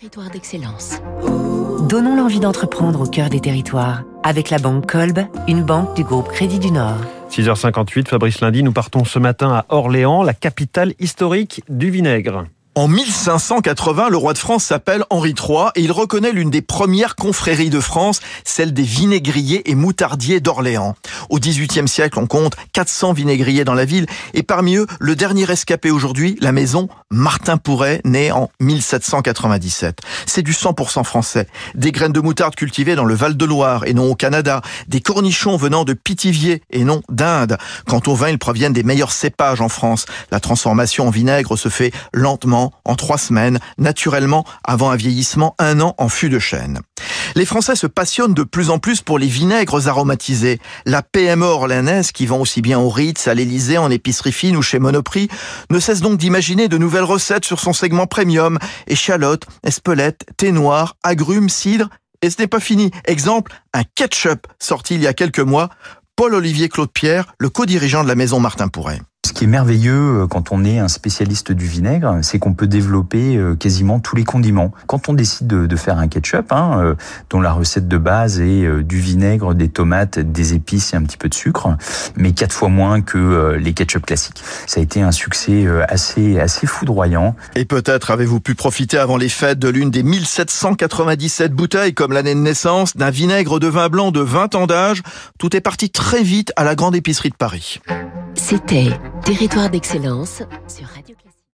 Territoire d'excellence. Donnons l'envie d'entreprendre au cœur des territoires avec la banque Kolb, une banque du groupe Crédit du Nord. 6h58, Fabrice Lundi, nous partons ce matin à Orléans, la capitale historique du vinaigre. En 1580, le roi de France s'appelle Henri III et il reconnaît l'une des premières confréries de France, celle des vinaigriers et moutardiers d'Orléans. Au XVIIIe siècle, on compte 400 vinaigriers dans la ville et parmi eux, le dernier escapé aujourd'hui, la maison Martin Pourret, née en 1797. C'est du 100% français. Des graines de moutarde cultivées dans le Val-de-Loire et non au Canada. Des cornichons venant de Pithiviers et non d'Inde. Quant au vin, ils proviennent des meilleurs cépages en France. La transformation en vinaigre se fait lentement en trois semaines, naturellement avant un vieillissement un an en fût de chêne. Les Français se passionnent de plus en plus pour les vinaigres aromatisés. La PME orléanaise, qui vend aussi bien au Ritz, à l'Elysée, en épicerie fine ou chez Monoprix, ne cesse donc d'imaginer de nouvelles recettes sur son segment premium. Échalotes, espelettes, thé noir, agrumes, cidre. Et ce n'est pas fini. Exemple, un ketchup sorti il y a quelques mois. Paul-Olivier Claude Pierre, le co-dirigeant de la maison Martin Pourret. Ce qui est merveilleux euh, quand on est un spécialiste du vinaigre, c'est qu'on peut développer euh, quasiment tous les condiments. Quand on décide de, faire un ketchup, hein, euh, dont la recette de base est du vinaigre, des tomates, des épices et un petit peu de sucre, mais quatre fois moins que les ketchup classiques. Ça a été un succès assez assez foudroyant. Et peut-être avez-vous pu profiter avant les fêtes de l'une des 1797 bouteilles comme l'année de naissance d'un vinaigre de vin blanc de 20 ans d'âge. Tout est parti très vite à la grande épicerie de Paris. C'était Territoire d'excellence sur Radio